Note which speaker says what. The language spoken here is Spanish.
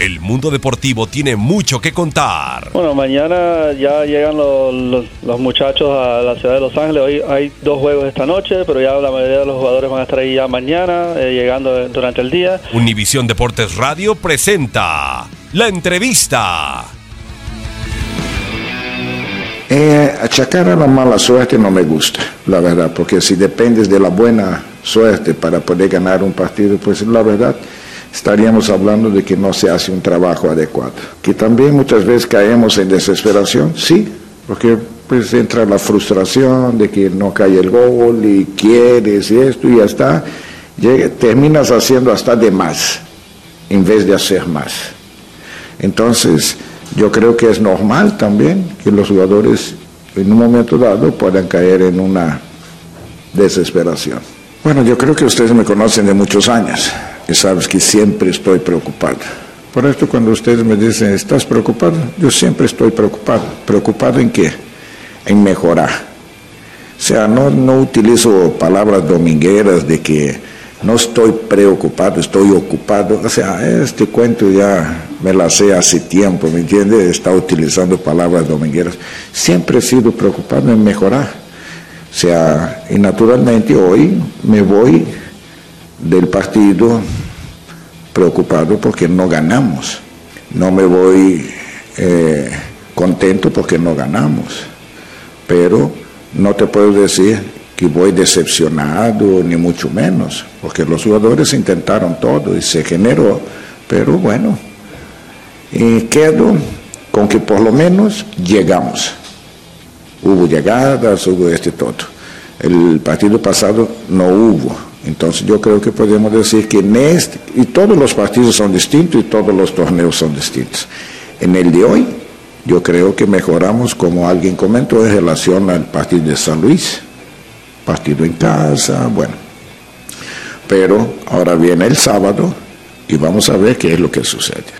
Speaker 1: El mundo deportivo tiene mucho que contar.
Speaker 2: Bueno, mañana ya llegan los, los- los muchachos a la ciudad de Los Ángeles. Hoy hay dos juegos esta noche, pero ya la mayoría de los jugadores van a estar ahí ya mañana, eh, llegando durante el día.
Speaker 1: Univisión Deportes Radio presenta la entrevista.
Speaker 3: Eh, achacar a la mala suerte no me gusta, la verdad, porque si dependes de la buena suerte para poder ganar un partido, pues la verdad estaríamos hablando de que no se hace un trabajo adecuado. Que también muchas veces caemos en desesperación, sí, porque pues entra la frustración de que no cae el gol y quieres y esto y Llega- terminas haciendo hasta de más en vez de hacer más. Entonces, yo creo que es normal también que los jugadores en un momento dado puedan caer en una desesperación. Bueno, yo creo que ustedes me conocen de muchos años y sabes que siempre estoy preocupado. Por esto cuando ustedes me dicen, ¿estás preocupado? Yo siempre estoy preocupado. ¿Preocupado en qué? En mejorar. O sea, no, no utilizo palabras domingueras de que no estoy preocupado, estoy ocupado. O sea, este cuento ya me la sé hace tiempo, ¿me entiende? Está utilizando palabras domingueras. Siempre he sido preocupado en mejorar. O sea, y naturalmente hoy me voy del partido preocupado porque no ganamos. No me voy eh, contento porque no ganamos. Pero no te puedo decir que voy decepcionado, ni mucho menos, porque los jugadores intentaron todo y se generó. Pero bueno, y quedo con que por lo menos llegamos. Hubo llegadas, hubo este todo. El partido pasado no hubo. Entonces yo creo que podemos decir que en este, y todos los partidos son distintos y todos los torneos son distintos. En el de hoy, yo creo que mejoramos, como alguien comentó, en relación al partido de San Luis. Partido en casa, bueno. Pero ahora viene el sábado y vamos a ver qué es lo que sucede.